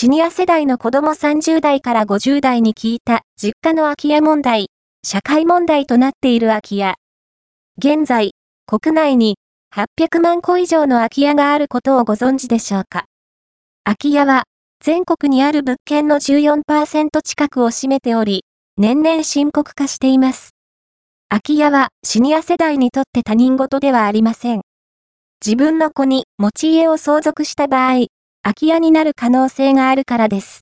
シニア世代の子供30代から50代に聞いた実家の空き家問題、社会問題となっている空き家。現在、国内に800万戸以上の空き家があることをご存知でしょうか。空き家は全国にある物件の14%近くを占めており、年々深刻化しています。空き家はシニア世代にとって他人事ではありません。自分の子に持ち家を相続した場合、空き家になる可能性があるからです。